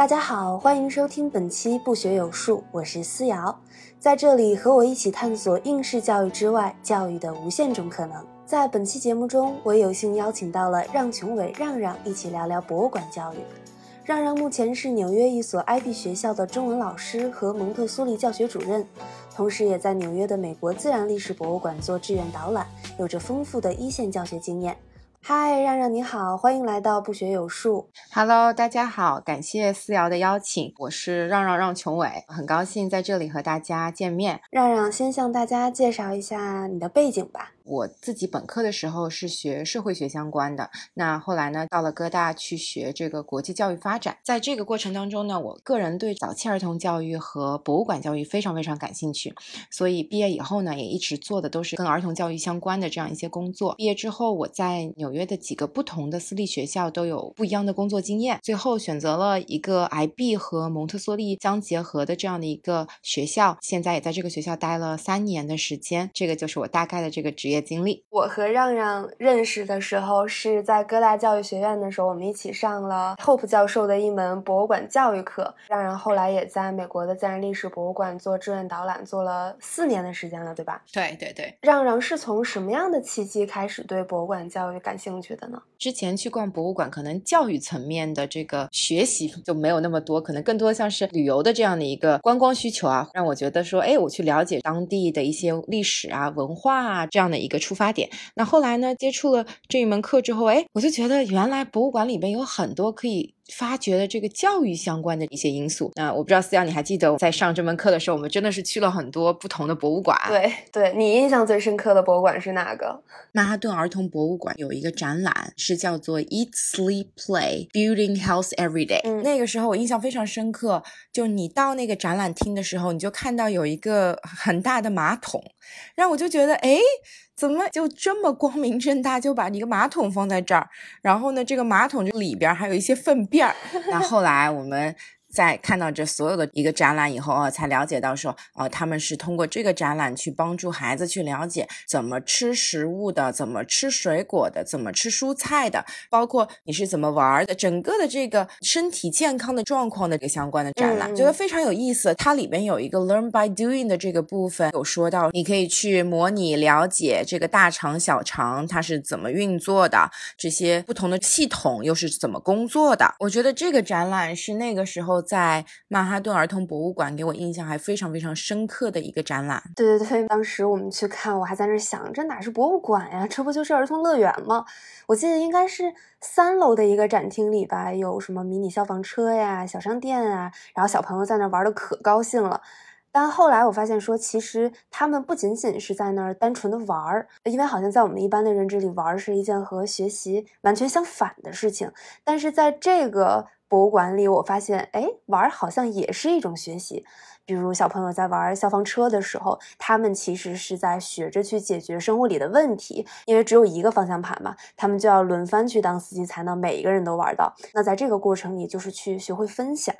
大家好，欢迎收听本期不学有术，我是思瑶，在这里和我一起探索应试教育之外教育的无限种可能。在本期节目中，我有幸邀请到了让琼伟让让一起聊聊博物馆教育。让让目前是纽约一所 IB 学校的中文老师和蒙特梭利教学主任，同时也在纽约的美国自然历史博物馆做志愿导览，有着丰富的一线教学经验。嗨，让让你好，欢迎来到不学有术。Hello，大家好，感谢思瑶的邀请，我是让让让琼伟，很高兴在这里和大家见面。让让先向大家介绍一下你的背景吧。我自己本科的时候是学社会学相关的，那后来呢，到了哥大去学这个国际教育发展。在这个过程当中呢，我个人对早期儿童教育和博物馆教育非常非常感兴趣，所以毕业以后呢，也一直做的都是跟儿童教育相关的这样一些工作。毕业之后，我在纽约的几个不同的私立学校都有不一样的工作经验，最后选择了一个 IB 和蒙特梭利相结合的这样的一个学校，现在也在这个学校待了三年的时间。这个就是我大概的这个职业业。经历，我和让让认识的时候是在哥大教育学院的时候，我们一起上了 Hope 教授的一门博物馆教育课。让让后来也在美国的自然历史博物馆做志愿导览，做了四年的时间了，对吧？对对对。让让是从什么样的契机开始对博物馆教育感兴趣的呢？之前去逛博物馆，可能教育层面的这个学习就没有那么多，可能更多像是旅游的这样的一个观光需求啊，让我觉得说，哎，我去了解当地的一些历史啊、文化啊这样的一个出发点。那后来呢？接触了这一门课之后，哎，我就觉得原来博物馆里边有很多可以。发掘了这个教育相关的一些因素。那我不知道思阳，你还记得在上这门课的时候，我们真的是去了很多不同的博物馆。对，对你印象最深刻的博物馆是哪个？曼哈顿儿童博物馆有一个展览，是叫做 Eat, Sleep, Play, Building Health Every Day。嗯，那个时候我印象非常深刻，就你到那个展览厅的时候，你就看到有一个很大的马桶，然后我就觉得，哎。怎么就这么光明正大就把一个马桶放在这儿？然后呢，这个马桶这里边还有一些粪便儿。那后来我们。在看到这所有的一个展览以后啊，才了解到说，呃，他们是通过这个展览去帮助孩子去了解怎么吃食物的，怎么吃水果的，怎么吃蔬菜的，包括你是怎么玩的，整个的这个身体健康的状况的这个相关的展览，觉得非常有意思。它里边有一个 learn by doing 的这个部分，有说到你可以去模拟了解这个大肠、小肠它是怎么运作的，这些不同的系统又是怎么工作的。我觉得这个展览是那个时候。在曼哈顿儿童博物馆，给我印象还非常非常深刻的一个展览。对对对，当时我们去看，我还在那想，这哪是博物馆呀？这不就是儿童乐园吗？我记得应该是三楼的一个展厅里吧，有什么迷你消防车呀、小商店啊，然后小朋友在那玩的可高兴了。但后来我发现说，其实他们不仅仅是在那儿单纯的玩儿，因为好像在我们一般的认知里，玩儿是一件和学习完全相反的事情。但是在这个博物馆里，我发现，哎，玩好像也是一种学习。比如小朋友在玩消防车的时候，他们其实是在学着去解决生活里的问题，因为只有一个方向盘嘛，他们就要轮番去当司机，才能每一个人都玩到。那在这个过程里，就是去学会分享。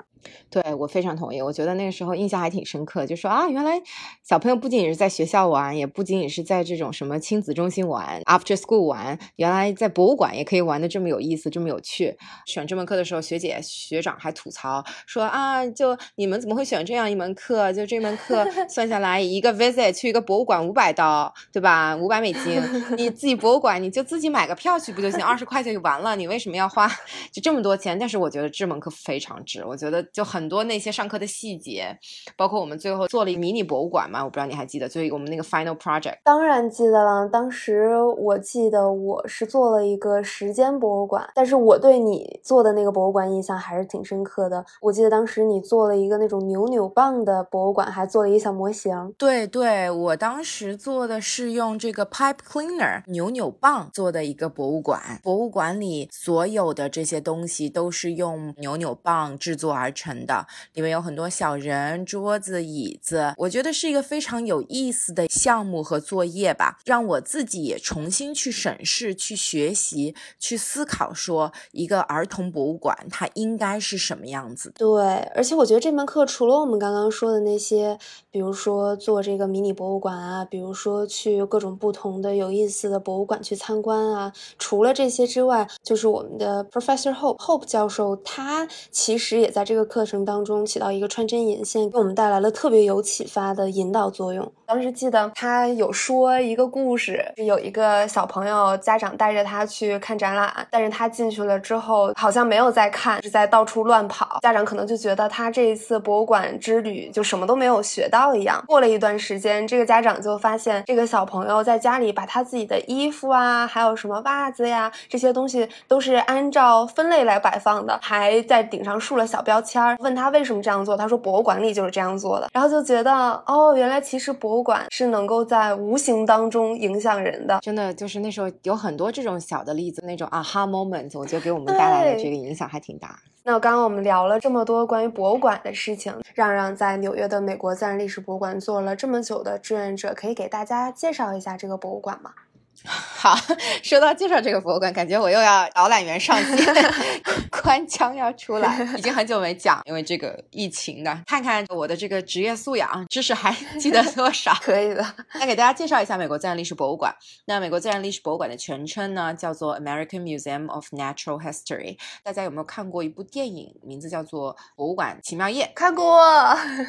对我非常同意，我觉得那个时候印象还挺深刻，就说啊，原来小朋友不仅仅是在学校玩，也不仅仅是在这种什么亲子中心玩，after school 玩，原来在博物馆也可以玩的这么有意思，这么有趣。选这门课的时候，学姐学长还吐槽说啊，就你们怎么会选这样一门课？课就这门课算下来，一个 visit 去一个博物馆五百刀，对吧？五百美金，你自己博物馆你就自己买个票去不就行？二十块钱就完了，你为什么要花就这么多钱？但是我觉得这门课非常值，我觉得就很多那些上课的细节，包括我们最后做了一迷你博物馆嘛，我不知道你还记得，所以我们那个 final project。当然记得了，当时我记得我是做了一个时间博物馆，但是我对你做的那个博物馆印象还是挺深刻的。我记得当时你做了一个那种扭扭棒的。的博物馆还做了一个小模型，对对，我当时做的是用这个 pipe cleaner 扭扭棒做的一个博物馆。博物馆里所有的这些东西都是用扭扭棒制作而成的，里面有很多小人、桌子、椅子。我觉得是一个非常有意思的项目和作业吧，让我自己也重新去审视、去学习、去思考，说一个儿童博物馆它应该是什么样子。对，而且我觉得这门课除了我们刚刚。说的那些，比如说做这个迷你博物馆啊，比如说去各种不同的有意思的博物馆去参观啊。除了这些之外，就是我们的 Professor Hope Hope 教授，他其实也在这个课程当中起到一个穿针引线，给我们带来了特别有启发的引导作用。当时记得他有说一个故事，有一个小朋友家长带着他去看展览，但是他进去了之后好像没有在看，是在到处乱跑。家长可能就觉得他这一次博物馆之旅就什么都没有学到一样。过了一段时间，这个家长就发现这个小朋友在家里把他自己的衣服啊，还有什么袜子呀这些东西都是按照分类来摆放的，还在顶上竖了小标签儿。问他为什么这样做，他说博物馆里就是这样做的。然后就觉得哦，原来其实博物馆是能够在无形当中影响人的。真的就是那时候有很多这种小的例子，那种 aha moment，我觉得给我们带来的这个影响还挺大。那刚刚我们聊了这么多关于博物馆的事情，让让在纽约的美国自然历史博物馆做了这么久的志愿者，可以给大家介绍一下这个博物馆吗？好，说到介绍这个博物馆，感觉我又要导览员上线，官腔要出来。已经很久没讲，因为这个疫情的，看看我的这个职业素养，知识还 记得多少？可以的。那给大家介绍一下美国自然历史博物馆。那美国自然历史博物馆的全称呢，叫做 American Museum of Natural History。大家有没有看过一部电影，名字叫做《博物馆奇妙夜》？看过。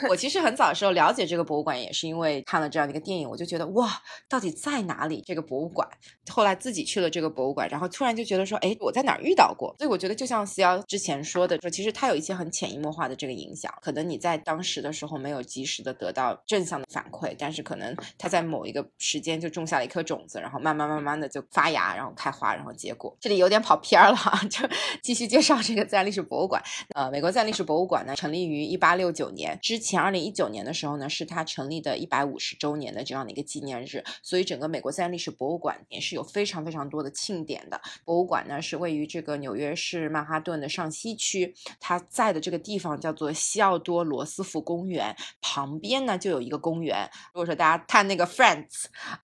我其实很早的时候了解这个博物馆，也是因为看了这样的一个电影，我就觉得哇，到底在哪里？这个博物馆。后来自己去了这个博物馆，然后突然就觉得说，哎，我在哪儿遇到过？所以我觉得就像思瑶之前说的，说其实它有一些很潜移默化的这个影响，可能你在当时的时候没有及时的得到正向的反馈，但是可能它在某一个时间就种下了一颗种子，然后慢慢慢慢的就发芽，然后开花，然后结果。这里有点跑偏了，就继续介绍这个自然历史博物馆。呃，美国自然历史博物馆呢，成立于一八六九年，之前二零一九年的时候呢，是它成立的一百五十周年的这样的一个纪念日，所以整个美国自然历史博物馆也是。有非常非常多的庆典的博物馆呢，是位于这个纽约市曼哈顿的上西区。它在的这个地方叫做西奥多·罗斯福公园，旁边呢就有一个公园。如果说大家看那个《Friends》，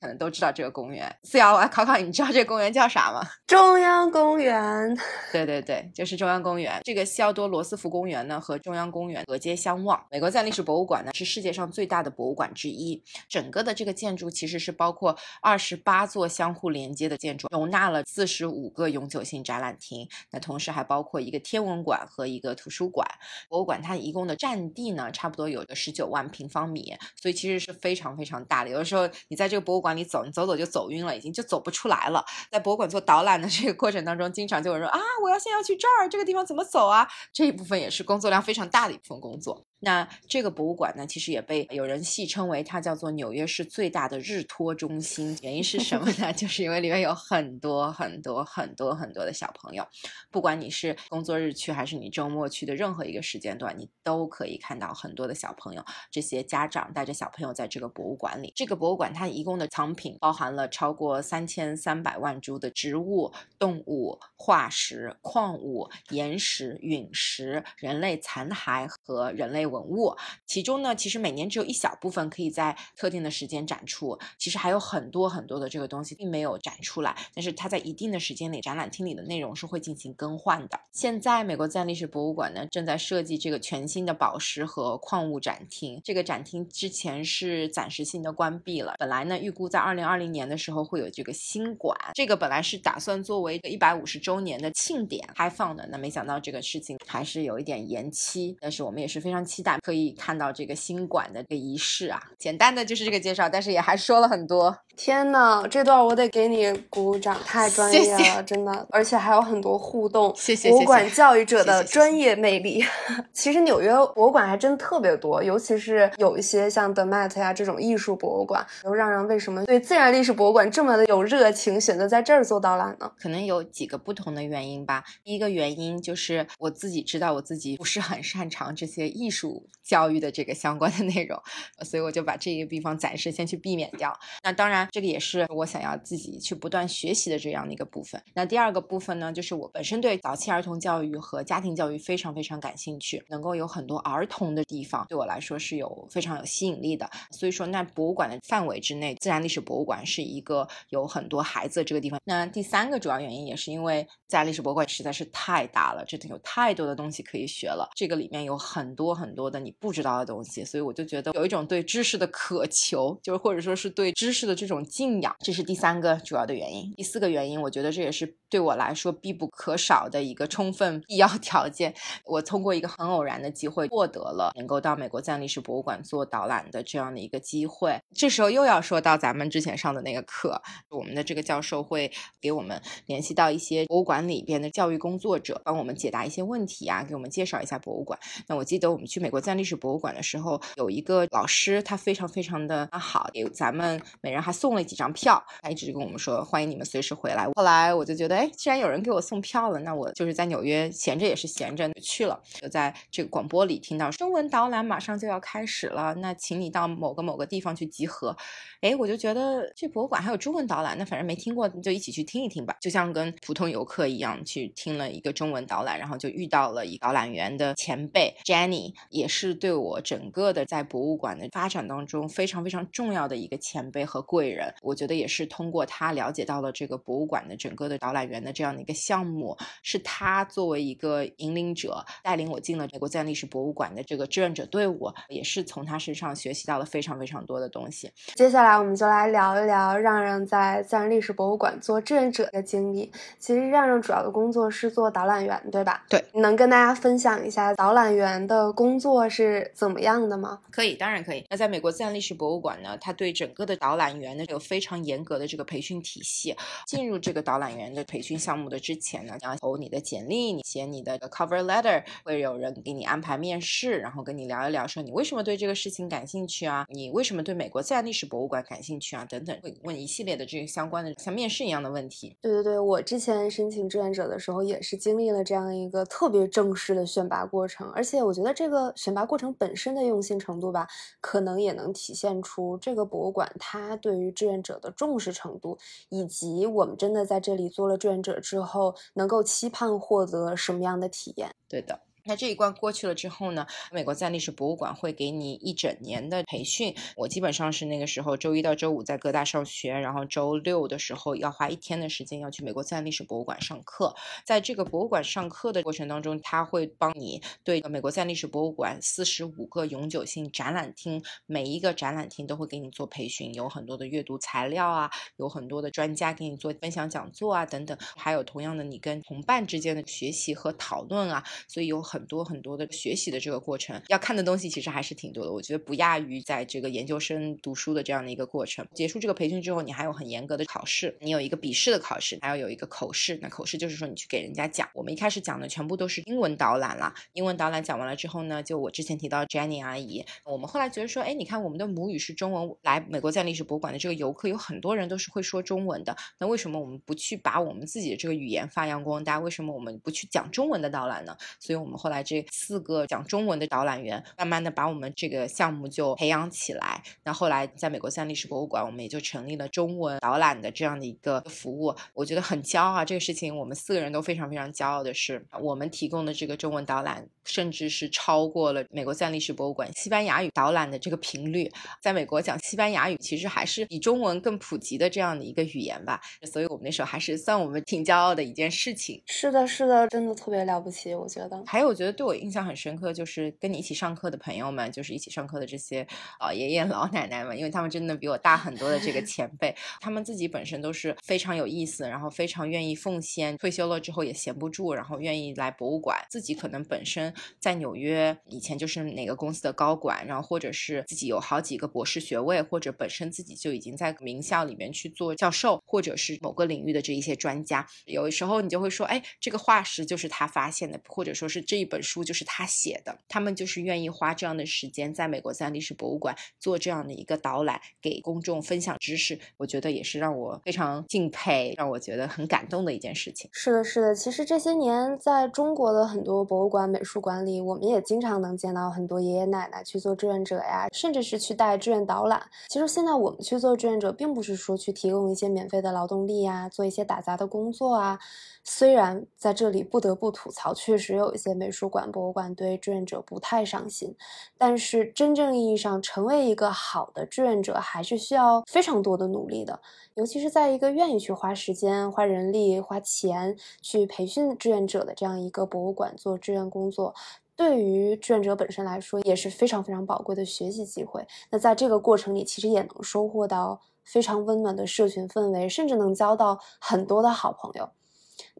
可能都知道这个公园。思瑶，我来考考你，你知道这个公园叫啥吗？中央公园。对对对，就是中央公园。这个西奥多·罗斯福公园呢和中央公园隔街相望。美国自然历史博物馆呢是世界上最大的博物馆之一，整个的这个建筑其实是包括二十八座相互连。接的建筑容纳了四十五个永久性展览厅，那同时还包括一个天文馆和一个图书馆。博物馆它一共的占地呢，差不多有个十九万平方米，所以其实是非常非常大的。有的时候你在这个博物馆里走，你走走就走晕了，已经就走不出来了。在博物馆做导览的这个过程当中，经常就有人说啊，我要现在要去这儿，这个地方怎么走啊？这一部分也是工作量非常大的一部分工作。那这个博物馆呢，其实也被有人戏称为它叫做纽约市最大的日托中心。原因是什么呢？就是因为里面有很多很多很多很多的小朋友，不管你是工作日去还是你周末去的任何一个时间段，你都可以看到很多的小朋友。这些家长带着小朋友在这个博物馆里。这个博物馆它一共的藏品包含了超过三千三百万株的植物、动物、化石、矿物、岩石、陨石、人类残骸和人类。文物，其中呢，其实每年只有一小部分可以在特定的时间展出，其实还有很多很多的这个东西并没有展出来，但是它在一定的时间内，展览厅里的内容是会进行更换的。现在美国自然历史博物馆呢，正在设计这个全新的宝石和矿物展厅，这个展厅之前是暂时性的关闭了，本来呢，预估在二零二零年的时候会有这个新馆，这个本来是打算作为一百五十周年的庆典开放的，那没想到这个事情还是有一点延期，但是我们也是非常期。期待可以看到这个新馆的这个仪式啊，简单的就是这个介绍，但是也还说了很多。天呐，这段我得给你鼓掌，太专业了，真的，而且还有很多互动。谢谢博物馆教育者的专业魅力。其实纽约博物馆还真特别多，尤其是有一些像 The Met 呀这种艺术博物馆。刘让让为什么对自然历史博物馆这么的有热情，选择在这儿做导览呢？可能有几个不同的原因吧。第一个原因就是我自己知道我自己不是很擅长这些艺术。教育的这个相关的内容，所以我就把这个地方暂时先去避免掉。那当然，这个也是我想要自己去不断学习的这样的一个部分。那第二个部分呢，就是我本身对早期儿童教育和家庭教育非常非常感兴趣，能够有很多儿童的地方，对我来说是有非常有吸引力的。所以说，那博物馆的范围之内，自然历史博物馆是一个有很多孩子的这个地方。那第三个主要原因也是因为自然历史博物馆实在是太大了，真的有太多的东西可以学了。这个里面有很多很多的你不知道的东西，所以我就觉得有一种对知识的渴求，就是或者说是对知识的这种敬仰，这是第三个主要的原因。第四个原因，我觉得这也是对我来说必不可少的一个充分必要条件。我通过一个很偶然的机会获得了能够到美国自然历史博物馆做导览的这样的一个机会。这时候又要说到咱们之前上的那个课，我们的这个教授会给我们联系到一些博物馆里边的教育工作者，帮我们解答一些问题啊，给我们介绍一下博物馆。那我记得我们去美国自然历史博物馆的时候，有一个老师，他非常非常的好，给咱们每人还送送了几张票，他一直跟我们说欢迎你们随时回来。后来我就觉得，哎，既然有人给我送票了，那我就是在纽约闲着也是闲着去了，就在这个广播里听到中文导览马上就要开始了，那请你到某个某个地方去集合。哎，我就觉得这博物馆还有中文导览，那反正没听过，就一起去听一听吧，就像跟普通游客一样去听了一个中文导览，然后就遇到了一导览员的前辈 Jenny，也是对我整个的在博物馆的发展当中非常非常重要的一个前辈和贵人。我觉得也是通过他了解到了这个博物馆的整个的导览员的这样的一个项目，是他作为一个引领者带领我进了美国自然历史博物馆的这个志愿者队伍，也是从他身上学习到了非常非常多的东西。接下来。来，我们就来聊一聊让让在自然历史博物馆做志愿者的经历。其实让让主要的工作是做导览员，对吧？对，能跟大家分享一下导览员的工作是怎么样的吗？可以，当然可以。那在美国自然历史博物馆呢，它对整个的导览员呢有非常严格的这个培训体系。进入这个导览员的培训项目的之前呢，你要投你的简历，你写你的 cover letter，会有人给你安排面试，然后跟你聊一聊，说你为什么对这个事情感兴趣啊？你为什么对美国自然历史博物馆？感兴趣啊，等等，会问一系列的这个相关的像面试一样的问题。对对对，我之前申请志愿者的时候，也是经历了这样一个特别正式的选拔过程。而且我觉得这个选拔过程本身的用心程度吧，可能也能体现出这个博物馆它对于志愿者的重视程度，以及我们真的在这里做了志愿者之后，能够期盼获得什么样的体验。对的。那这一关过去了之后呢？美国自然历史博物馆会给你一整年的培训。我基本上是那个时候周一到周五在各大上学，然后周六的时候要花一天的时间要去美国自然历史博物馆上课。在这个博物馆上课的过程当中，他会帮你对美国自然历史博物馆四十五个永久性展览厅，每一个展览厅都会给你做培训，有很多的阅读材料啊，有很多的专家给你做分享讲座啊等等，还有同样的你跟同伴之间的学习和讨论啊，所以有很。很多很多的学习的这个过程，要看的东西其实还是挺多的。我觉得不亚于在这个研究生读书的这样的一个过程。结束这个培训之后，你还有很严格的考试，你有一个笔试的考试，还要有一个口试。那口试就是说你去给人家讲。我们一开始讲的全部都是英文导览了。英文导览讲完了之后呢，就我之前提到 Jenny 阿姨，我们后来觉得说，哎，你看我们的母语是中文，来美国在历史博物馆的这个游客有很多人都是会说中文的。那为什么我们不去把我们自己的这个语言发扬光大？为什么我们不去讲中文的导览呢？所以我们后后来这四个讲中文的导览员，慢慢的把我们这个项目就培养起来。那后来在美国自然历史博物馆，我们也就成立了中文导览的这样的一个服务。我觉得很骄傲，这个事情我们四个人都非常非常骄傲的是，我们提供的这个中文导览，甚至是超过了美国自然历史博物馆西班牙语导览的这个频率。在美国讲西班牙语，其实还是比中文更普及的这样的一个语言吧。所以我们那时候还是算我们挺骄傲的一件事情。是的，是的，真的特别了不起，我觉得。还有，我觉得对我印象很。深刻就是跟你一起上课的朋友们，就是一起上课的这些老爷爷老奶奶们，因为他们真的比我大很多的这个前辈，他们自己本身都是非常有意思，然后非常愿意奉献，退休了之后也闲不住，然后愿意来博物馆。自己可能本身在纽约以前就是哪个公司的高管，然后或者是自己有好几个博士学位，或者本身自己就已经在名校里面去做教授，或者是某个领域的这一些专家。有时候你就会说，哎，这个化石就是他发现的，或者说是这一本书就是他写的，他们就是愿意花这样的时间在美国自然历史博物馆做这样的一个导览，给公众分享知识。我觉得也是让我非常敬佩，让我觉得很感动的一件事情。是的，是的。其实这些年在中国的很多博物馆、美术馆里，我们也经常能见到很多爷爷奶奶去做志愿者呀，甚至是去带志愿导览。其实现在我们去做志愿者，并不是说去提供一些免费的劳动力呀，做一些打杂的工作啊。虽然在这里不得不吐槽，确实有一些美术馆、博物馆对志愿者不太上心，但是真正意义上成为一个好的志愿者，还是需要非常多的努力的。尤其是在一个愿意去花时间、花人力、花钱去培训志愿者的这样一个博物馆做志愿工作，对于志愿者本身来说也是非常非常宝贵的学习机会。那在这个过程里，其实也能收获到非常温暖的社群氛围，甚至能交到很多的好朋友。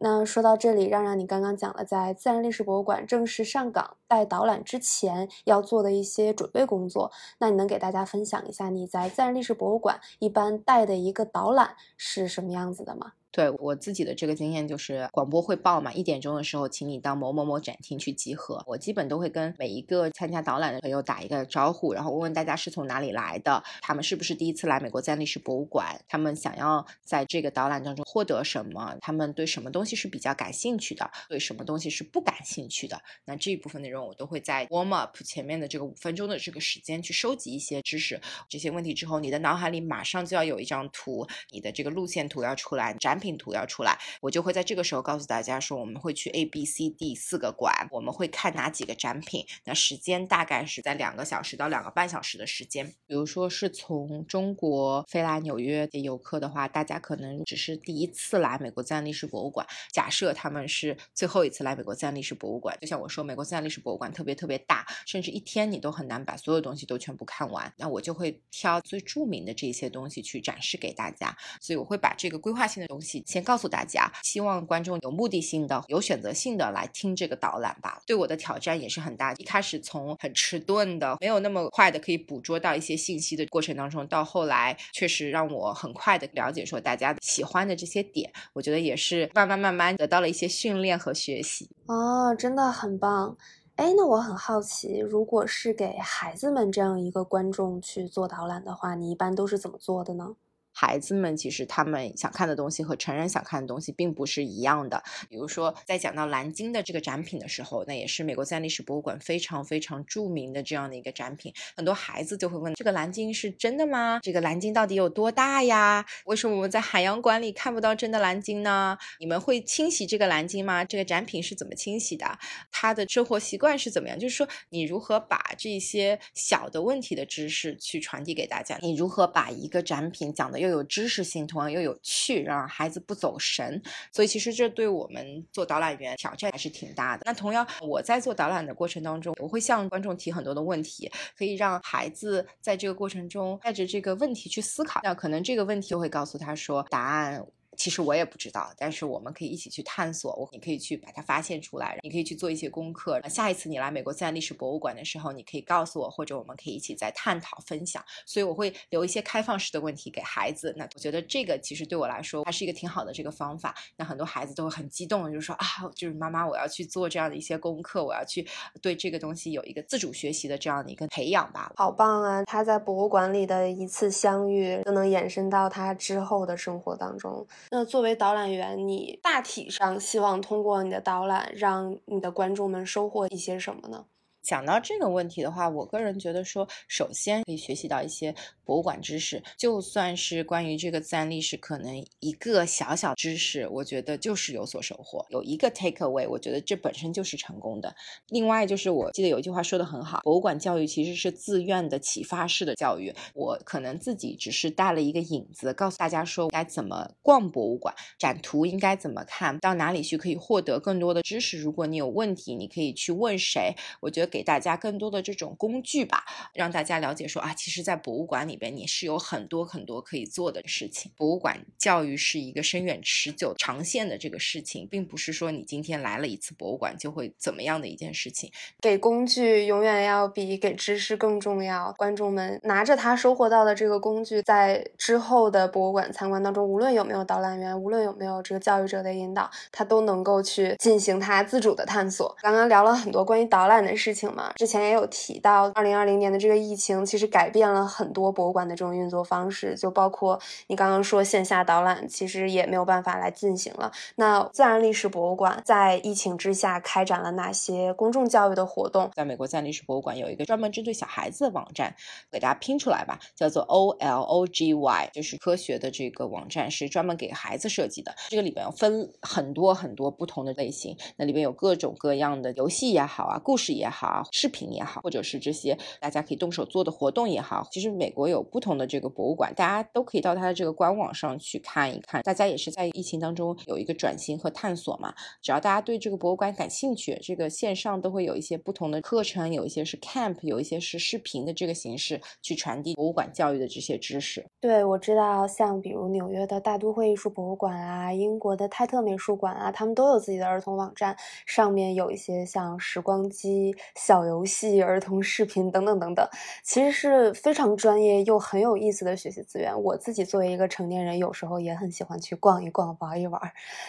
那说到这里，让让你刚刚讲了在自然历史博物馆正式上岗带导览之前要做的一些准备工作，那你能给大家分享一下你在自然历史博物馆一般带的一个导览是什么样子的吗？对我自己的这个经验就是广播汇报嘛，一点钟的时候，请你到某某某展厅去集合。我基本都会跟每一个参加导览的朋友打一个招呼，然后问问大家是从哪里来的，他们是不是第一次来美国自然历史博物馆，他们想要在这个导览当中获得什么，他们对什么东西是比较感兴趣的，对什么东西是不感兴趣的。那这一部分内容我都会在 warm up 前面的这个五分钟的这个时间去收集一些知识，这些问题之后，你的脑海里马上就要有一张图，你的这个路线图要出来，展品图要出来，我就会在这个时候告诉大家说，我们会去 A、B、C、D 四个馆，我们会看哪几个展品，那时间大概是在两个小时到两个半小时的时间。比如说是从中国飞来纽约的游客的话，大家可能只是第一次来美国自然历史博物馆，假设他们是最后一次来美国自然历史博物馆，就像我说，美国自然历史博物馆特别特别大，甚至一天你都很难把所有东西都全部看完，那我就会挑最著名的这些东西去展示给大家，所以我会把这个规划性的东西先告诉大家，希望观众有目的性的、有选择性的来听这个导览吧。对我的挑战也是很大，一开始从很迟钝的、没有那么快的可以捕捉到一些信息的过程当中，到后来确实让我很快的了解说大家喜欢的这些点，我觉得也是慢慢慢慢得到了一些训练和学习。哦，真的很棒。哎，那我很好奇，如果是给孩子们这样一个观众去做导览的话，你一般都是怎么做的呢？孩子们其实他们想看的东西和成人想看的东西并不是一样的。比如说，在讲到蓝鲸的这个展品的时候，那也是美国自然历史博物馆非常非常著名的这样的一个展品。很多孩子就会问：这个蓝鲸是真的吗？这个蓝鲸到底有多大呀？为什么我们在海洋馆里看不到真的蓝鲸呢？你们会清洗这个蓝鲸吗？这个展品是怎么清洗的？它的生活习惯是怎么样？就是说，你如何把这些小的问题的知识去传递给大家？你如何把一个展品讲的又有知识性，同样又有趣，让孩子不走神。所以其实这对我们做导览员挑战还是挺大的。那同样，我在做导览的过程当中，我会向观众提很多的问题，可以让孩子在这个过程中带着这个问题去思考。那可能这个问题会告诉他说答案。其实我也不知道，但是我们可以一起去探索。我你可以去把它发现出来，你可以去做一些功课。下一次你来美国自然历史博物馆的时候，你可以告诉我，或者我们可以一起再探讨分享。所以我会留一些开放式的问题给孩子。那我觉得这个其实对我来说还是一个挺好的这个方法。那很多孩子都会很激动，就是说啊，就是妈妈，我要去做这样的一些功课，我要去对这个东西有一个自主学习的这样的一个培养吧。好棒啊！他在博物馆里的一次相遇，就能延伸到他之后的生活当中。那作为导览员，你大体上希望通过你的导览，让你的观众们收获一些什么呢？讲到这个问题的话，我个人觉得说，首先可以学习到一些博物馆知识，就算是关于这个自然历史，可能一个小小知识，我觉得就是有所收获，有一个 take away，我觉得这本身就是成功的。另外就是，我记得有一句话说的很好，博物馆教育其实是自愿的启发式的教育。我可能自己只是带了一个引子，告诉大家说该怎么逛博物馆，展图应该怎么看到哪里去可以获得更多的知识。如果你有问题，你可以去问谁。我觉得。给大家更多的这种工具吧，让大家了解说啊，其实，在博物馆里边你是有很多很多可以做的事情。博物馆教育是一个深远、持久、长线的这个事情，并不是说你今天来了一次博物馆就会怎么样的一件事情。给工具永远要比给知识更重要。观众们拿着他收获到的这个工具，在之后的博物馆参观当中，无论有没有导览员，无论有没有这个教育者的引导，他都能够去进行他自主的探索。刚刚聊了很多关于导览的事情情嘛，之前也有提到，二零二零年的这个疫情其实改变了很多博物馆的这种运作方式，就包括你刚刚说线下导览，其实也没有办法来进行了。那自然历史博物馆在疫情之下开展了哪些公众教育的活动？在美国自然历史博物馆有一个专门针对小孩子的网站，给大家拼出来吧，叫做 O L O G Y，就是科学的这个网站，是专门给孩子设计的。这个里边分很多很多不同的类型，那里边有各种各样的游戏也好啊，故事也好啊，视频也好，或者是这些大家可以动手做的活动也好。其实美国有不同的这个博物馆，大家都可以到它的这个官网上去看一看。大家也是在疫情当中有一个转型和探索嘛，只要大家对这个博物馆感兴趣，这个线上都会有一些不同的课程，有一些是 camp，有一些是视频的这个形式去传递博物馆教育的这些知识。对，我知道，像比如纽约的大都会艺术博物馆啊，英国的泰特美术馆啊，他们都有自己的儿童网站，上面有一些像时光机、小游戏、儿童视频等等等等，其实是非常专业又很有意思的学习资源。我自己作为一个成年人，有时候也很喜欢去逛一逛、玩一玩。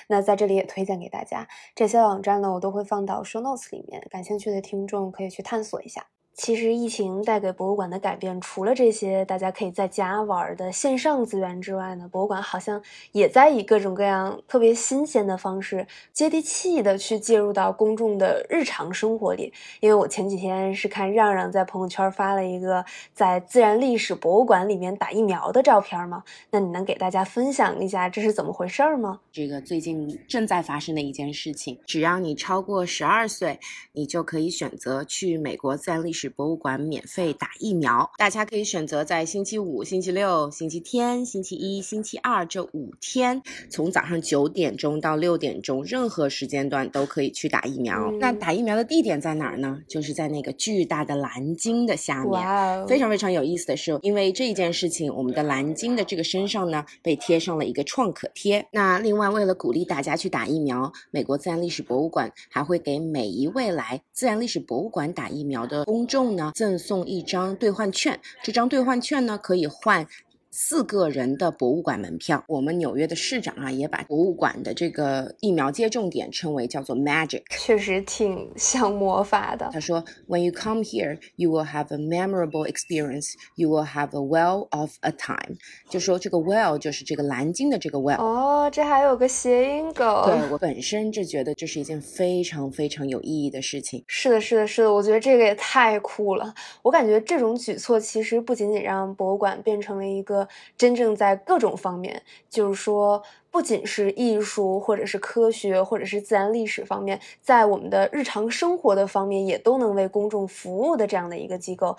那在这里也推荐给大家这些网站呢，我都会放到 show notes 里面，感兴趣的听众可以去探索一下。其实疫情带给博物馆的改变，除了这些大家可以在家玩的线上资源之外呢，博物馆好像也在以各种各样特别新鲜的方式，接地气的去介入到公众的日常生活里。因为我前几天是看让让在朋友圈发了一个在自然历史博物馆里面打疫苗的照片吗？那你能给大家分享一下这是怎么回事吗？这个最近正在发生的一件事情，只要你超过十二岁，你就可以选择去美国自然历史。博物馆免费打疫苗，大家可以选择在星期五、星期六、星期天、星期一、星期二这五天，从早上九点钟到六点钟，任何时间段都可以去打疫苗。那打疫苗的地点在哪儿呢？就是在那个巨大的蓝鲸的下面。非常非常有意思的是，因为这一件事情，我们的蓝鲸的这个身上呢，被贴上了一个创可贴。那另外，为了鼓励大家去打疫苗，美国自然历史博物馆还会给每一位来自然历史博物馆打疫苗的公众。呢，赠送一张兑换券，这张兑换券呢可以换。四个人的博物馆门票，我们纽约的市长啊，也把博物馆的这个疫苗接种点称为叫做 magic，确实挺像魔法的。他说，When you come here, you will have a memorable experience. You will have a well of a time。就说这个 well 就是这个蓝鲸的这个 well。哦，这还有个谐音梗。对我本身就觉得这是一件非常非常有意义的事情。是的，是的，是的，我觉得这个也太酷了。我感觉这种举措其实不仅仅让博物馆变成了一个。真正在各种方面，就是说，不仅是艺术，或者是科学，或者是自然历史方面，在我们的日常生活的方面，也都能为公众服务的这样的一个机构。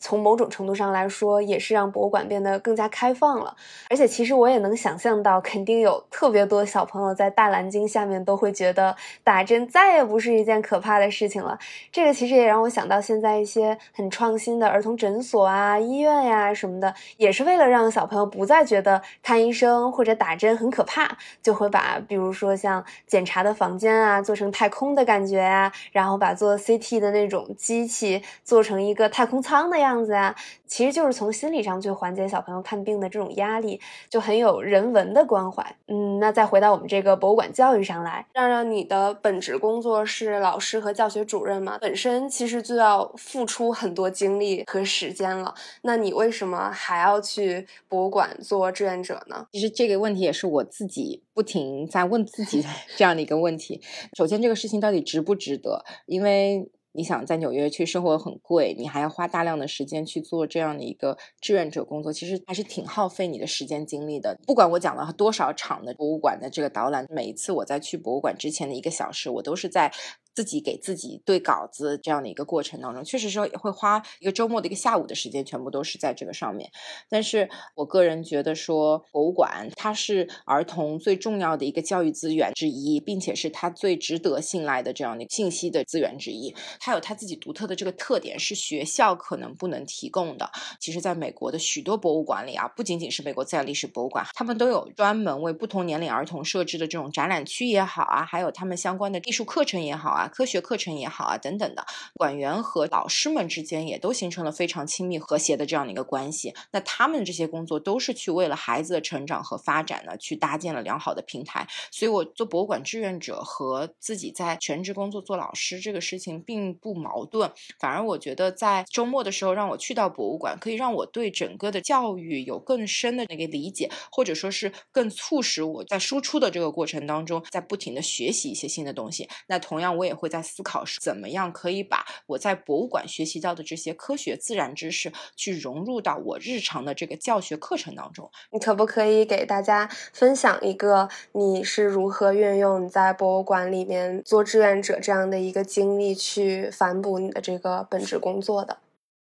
从某种程度上来说，也是让博物馆变得更加开放了。而且，其实我也能想象到，肯定有特别多小朋友在大蓝鲸下面都会觉得打针再也不是一件可怕的事情了。这个其实也让我想到，现在一些很创新的儿童诊所啊、医院呀什么的，也是为了让小朋友不再觉得看医生或者打针很可怕，就会把比如说像检查的房间啊做成太空的感觉呀，然后把做 CT 的那种机器做成一个太空舱的呀。样子啊，其实就是从心理上去缓解小朋友看病的这种压力，就很有人文的关怀。嗯，那再回到我们这个博物馆教育上来，让让你的本职工作是老师和教学主任嘛，本身其实就要付出很多精力和时间了。那你为什么还要去博物馆做志愿者呢？其实这个问题也是我自己不停在问自己 这样的一个问题。首先，这个事情到底值不值得？因为你想在纽约去生活很贵，你还要花大量的时间去做这样的一个志愿者工作，其实还是挺耗费你的时间精力的。不管我讲了多少场的博物馆的这个导览，每一次我在去博物馆之前的一个小时，我都是在自己给自己对稿子这样的一个过程当中，确实说也会花一个周末的一个下午的时间，全部都是在这个上面。但是我个人觉得说，博物馆它是儿童最重要的一个教育资源之一，并且是它最值得信赖的这样的信息的资源之一。它有它自己独特的这个特点，是学校可能不能提供的。其实，在美国的许多博物馆里啊，不仅仅是美国自然历史博物馆，他们都有专门为不同年龄儿童设置的这种展览区也好啊，还有他们相关的艺术课程也好啊。啊，科学课程也好啊，等等的，馆员和老师们之间也都形成了非常亲密和谐的这样的一个关系。那他们这些工作都是去为了孩子的成长和发展呢，去搭建了良好的平台。所以，我做博物馆志愿者和自己在全职工作做老师这个事情并不矛盾。反而，我觉得在周末的时候让我去到博物馆，可以让我对整个的教育有更深的那个理解，或者说是更促使我在输出的这个过程当中，在不停的学习一些新的东西。那同样，我也。也会在思考是怎么样可以把我在博物馆学习到的这些科学自然知识，去融入到我日常的这个教学课程当中。你可不可以给大家分享一个你是如何运用你在博物馆里面做志愿者这样的一个经历，去反哺你的这个本职工作的？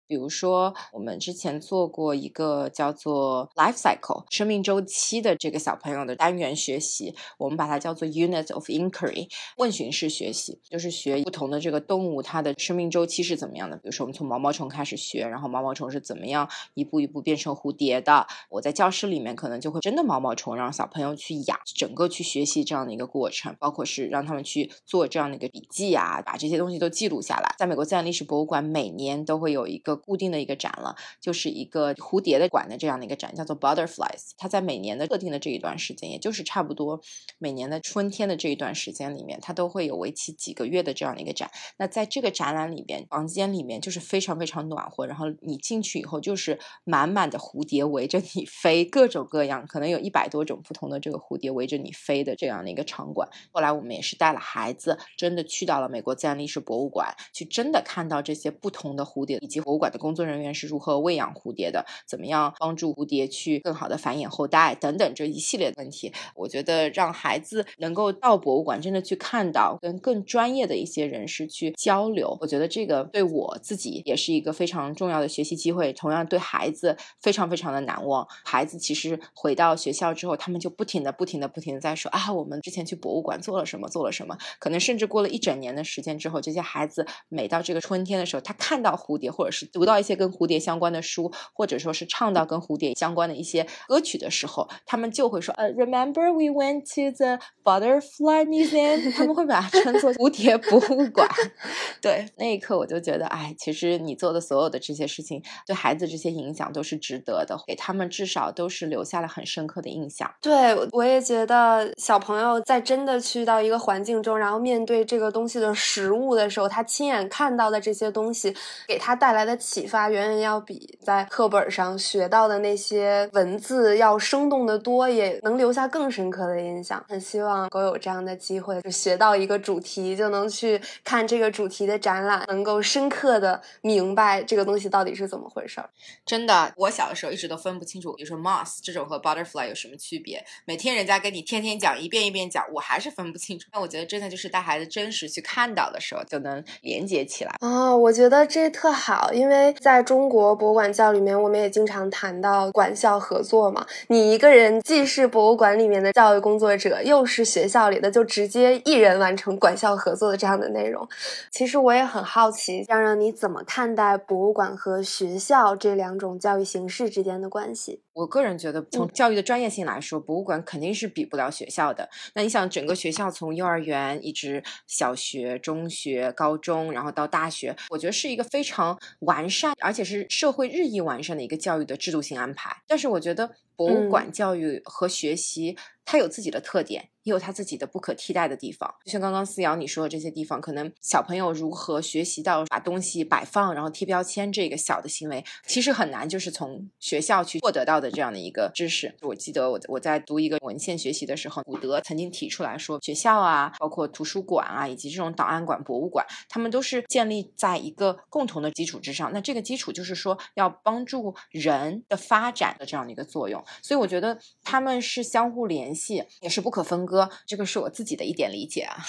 比如说，我们之前做过一个叫做 life cycle 生命周期的这个小朋友的单元学习，我们把它叫做 unit of inquiry 问询式学习，就是学不同的这个动物它的生命周期是怎么样的。比如说，我们从毛毛虫开始学，然后毛毛虫是怎么样一步一步变成蝴蝶的。我在教室里面可能就会真的毛毛虫让小朋友去养，整个去学习这样的一个过程，包括是让他们去做这样的一个笔记啊，把这些东西都记录下来。在美国自然历史博物馆，每年都会有一个。固定的一个展了，就是一个蝴蝶的馆的这样的一个展，叫做 Butterflies。它在每年的特定的这一段时间，也就是差不多每年的春天的这一段时间里面，它都会有为期几个月的这样的一个展。那在这个展览里边，房间里面就是非常非常暖和，然后你进去以后就是满满的蝴蝶围着你飞，各种各样，可能有一百多种不同的这个蝴蝶围着你飞的这样的一个场馆。后来我们也是带了孩子，真的去到了美国自然历史博物馆，去真的看到这些不同的蝴蝶以及博物馆。的工作人员是如何喂养蝴蝶的？怎么样帮助蝴蝶去更好的繁衍后代？等等这一系列的问题，我觉得让孩子能够到博物馆，真的去看到跟更专业的一些人士去交流，我觉得这个对我自己也是一个非常重要的学习机会，同样对孩子非常非常的难忘。孩子其实回到学校之后，他们就不停的、不停的、不停的在说啊，我们之前去博物馆做了什么，做了什么。可能甚至过了一整年的时间之后，这些孩子每到这个春天的时候，他看到蝴蝶，或者是读。到一些跟蝴蝶相关的书，或者说是唱到跟蝴蝶相关的一些歌曲的时候，他们就会说：“呃，Remember we went to the butterfly museum？” 他们会把它称作蝴蝶博物馆。对，那一刻我就觉得，哎，其实你做的所有的这些事情，对孩子这些影响都是值得的，给他们至少都是留下了很深刻的印象。对，我也觉得小朋友在真的去到一个环境中，然后面对这个东西的实物的时候，他亲眼看到的这些东西，给他带来的。启发远远要比在课本上学到的那些文字要生动的多，也能留下更深刻的印象。很希望都有这样的机会，就学到一个主题，就能去看这个主题的展览，能够深刻的明白这个东西到底是怎么回事儿。真的，我小的时候一直都分不清楚，比如说 moss 这种和 butterfly 有什么区别。每天人家跟你天天讲，一遍一遍讲，我还是分不清楚。那我觉得真的就是带孩子真实去看到的时候，就能连接起来。哦，我觉得这特好，因为。为在中国博物馆教里面，我们也经常谈到管校合作嘛。你一个人既是博物馆里面的教育工作者，又是学校里的，就直接一人完成管校合作的这样的内容。其实我也很好奇，让让你怎么看待博物馆和学校这两种教育形式之间的关系？我个人觉得，从教育的专业性来说，博物馆肯定是比不了学校的。那你想，整个学校从幼儿园一直小学、中学、高中，然后到大学，我觉得是一个非常完善，而且是社会日益完善的一个教育的制度性安排。但是，我觉得博物馆教育和学习。它有自己的特点，也有他自己的不可替代的地方。就像刚刚思瑶你说的这些地方，可能小朋友如何学习到把东西摆放，然后贴标签这个小的行为，其实很难，就是从学校去获得到的这样的一个知识。我记得我我在读一个文献学习的时候，古德曾经提出来说，学校啊，包括图书馆啊，以及这种档案馆、博物馆，他们都是建立在一个共同的基础之上。那这个基础就是说，要帮助人的发展的这样的一个作用。所以我觉得他们是相互联。系也是不可分割，这个是我自己的一点理解啊。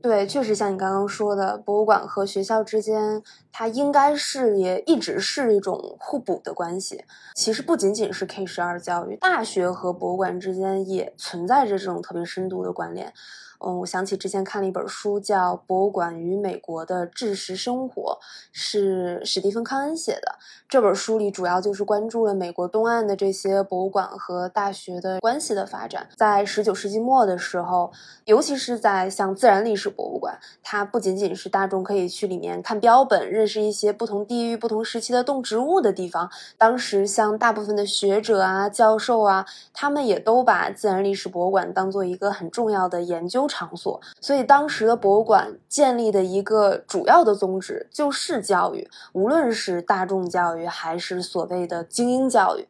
对，确实像你刚刚说的，博物馆和学校之间，它应该是也一直是一种互补的关系。其实不仅仅是 K 十二教育，大学和博物馆之间也存在着这种特别深度的关联。嗯，我想起之前看了一本书，叫《博物馆与美国的知识生活》，是史蒂芬·康恩写的。这本书里主要就是关注了美国东岸的这些博物馆和大学的关系的发展。在十九世纪末的时候，尤其是在像自然历史博物馆，它不仅仅是大众可以去里面看标本、认识一些不同地域、不同时期的动植物的地方。当时，像大部分的学者啊、教授啊，他们也都把自然历史博物馆当做一个很重要的研究。场所，所以当时的博物馆建立的一个主要的宗旨就是教育，无论是大众教育还是所谓的精英教育。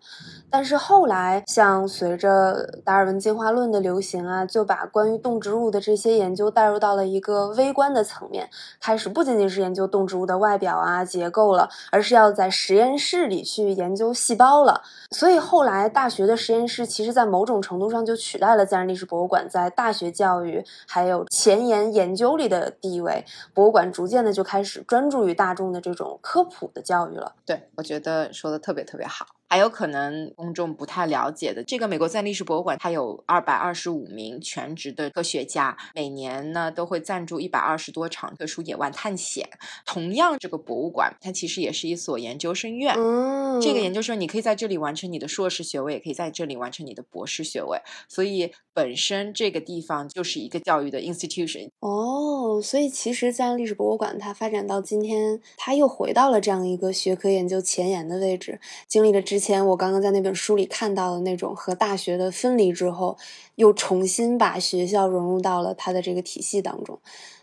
但是后来，像随着达尔文进化论的流行啊，就把关于动植物的这些研究带入到了一个微观的层面，开始不仅仅是研究动植物的外表啊、结构了，而是要在实验室里去研究细胞了。所以后来，大学的实验室其实在某种程度上就取代了自然历史博物馆在大学教育还有前沿研究里的地位。博物馆逐渐的就开始专注于大众的这种科普的教育了。对，我觉得说的特别特别好。还有可能公众不太了解的，这个美国自然历史博物馆，它有二百二十五名全职的科学家，每年呢都会赞助一百二十多场特殊野外探险。同样，这个博物馆它其实也是一所研究生院。嗯，这个研究生你可以在这里完成你的硕士学位，也可以在这里完成你的博士学位。所以本身这个地方就是一个教育的 institution。哦，所以其实自然历史博物馆它发展到今天，它又回到了这样一个学科研究前沿的位置，经历了之之前我刚刚在那本书里看到的那种和大学的分离之后，又重新把学校融入到了它的这个体系当中。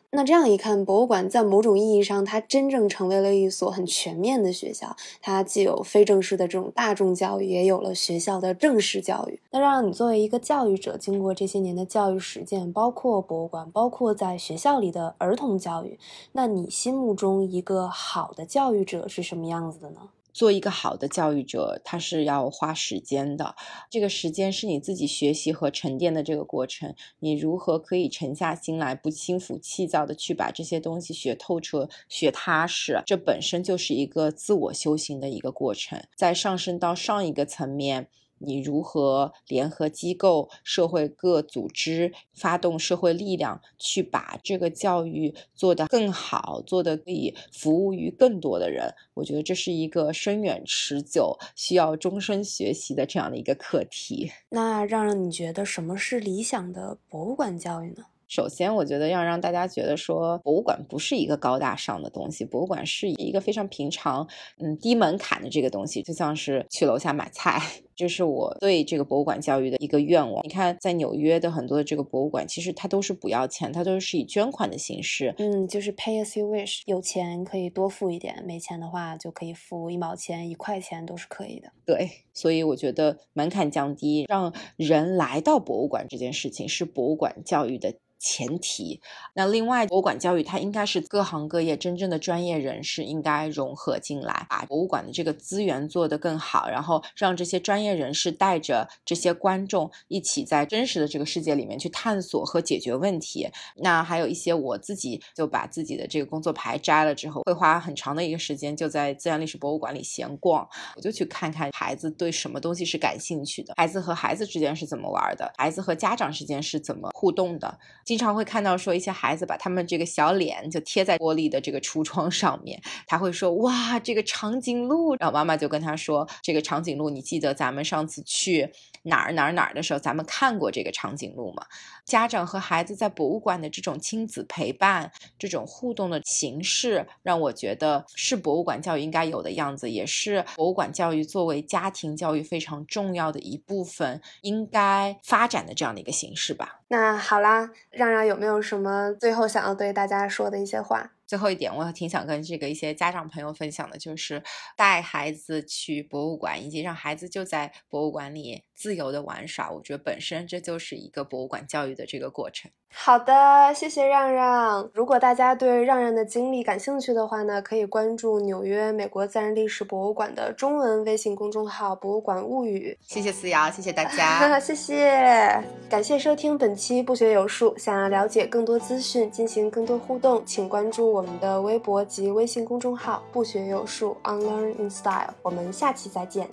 那这样一看，博物馆在某种意义上，它真正成为了一所很全面的学校。它既有非正式的这种大众教育，也有了学校的正式教育。那让你作为一个教育者，经过这些年的教育实践，包括博物馆，包括在学校里的儿童教育，那你心目中一个好的教育者是什么样子的呢？做一个好的教育者，他是要花时间的。这个时间是你自己学习和沉淀的这个过程。你如何可以沉下心来，不心浮气躁的去把这些东西学透彻、学踏实？这本身就是一个自我修行的一个过程。再上升到上一个层面。你如何联合机构、社会各组织，发动社会力量，去把这个教育做得更好，做得可以服务于更多的人？我觉得这是一个深远持久、需要终身学习的这样的一个课题。那让让你觉得什么是理想的博物馆教育呢？首先，我觉得要让大家觉得说，博物馆不是一个高大上的东西，博物馆是一个非常平常、嗯低门槛的这个东西，就像是去楼下买菜。这是我对这个博物馆教育的一个愿望。你看，在纽约的很多的这个博物馆，其实它都是不要钱，它都是以捐款的形式。嗯，就是 pay as you wish，有钱可以多付一点，没钱的话就可以付一毛钱、一块钱都是可以的。对，所以我觉得门槛降低，让人来到博物馆这件事情是博物馆教育的。前提，那另外博物馆教育它应该是各行各业真正的专业人士应该融合进来，把博物馆的这个资源做得更好，然后让这些专业业人士带着这些观众一起在真实的这个世界里面去探索和解决问题。那还有一些我自己就把自己的这个工作牌摘了之后，会花很长的一个时间就在自然历史博物馆里闲逛，我就去看看孩子对什么东西是感兴趣的，孩子和孩子之间是怎么玩的，孩子和家长之间是怎么互动的。经常会看到说一些孩子把他们这个小脸就贴在玻璃的这个橱窗上面，他会说哇这个长颈鹿，然后妈妈就跟他说这个长颈鹿，你记得咱们们上次去哪儿哪儿哪儿的时候，咱们看过这个长颈鹿吗？家长和孩子在博物馆的这种亲子陪伴、这种互动的形式，让我觉得是博物馆教育应该有的样子，也是博物馆教育作为家庭教育非常重要的一部分应该发展的这样的一个形式吧。那好啦，让让有没有什么最后想要对大家说的一些话？最后一点，我挺想跟这个一些家长朋友分享的，就是带孩子去博物馆，以及让孩子就在博物馆里自由的玩耍。我觉得本身这就是一个博物馆教育的这个过程。好的，谢谢让让。如果大家对让让的经历感兴趣的话呢，可以关注纽约美国自然历史博物馆的中文微信公众号“博物馆物语”。谢谢思瑶，谢谢大家，谢谢，感谢收听本期不学有术。想要了解更多资讯，进行更多互动，请关注我们的微博及微信公众号“不学有术 Unlearn in Style”。我们下期再见。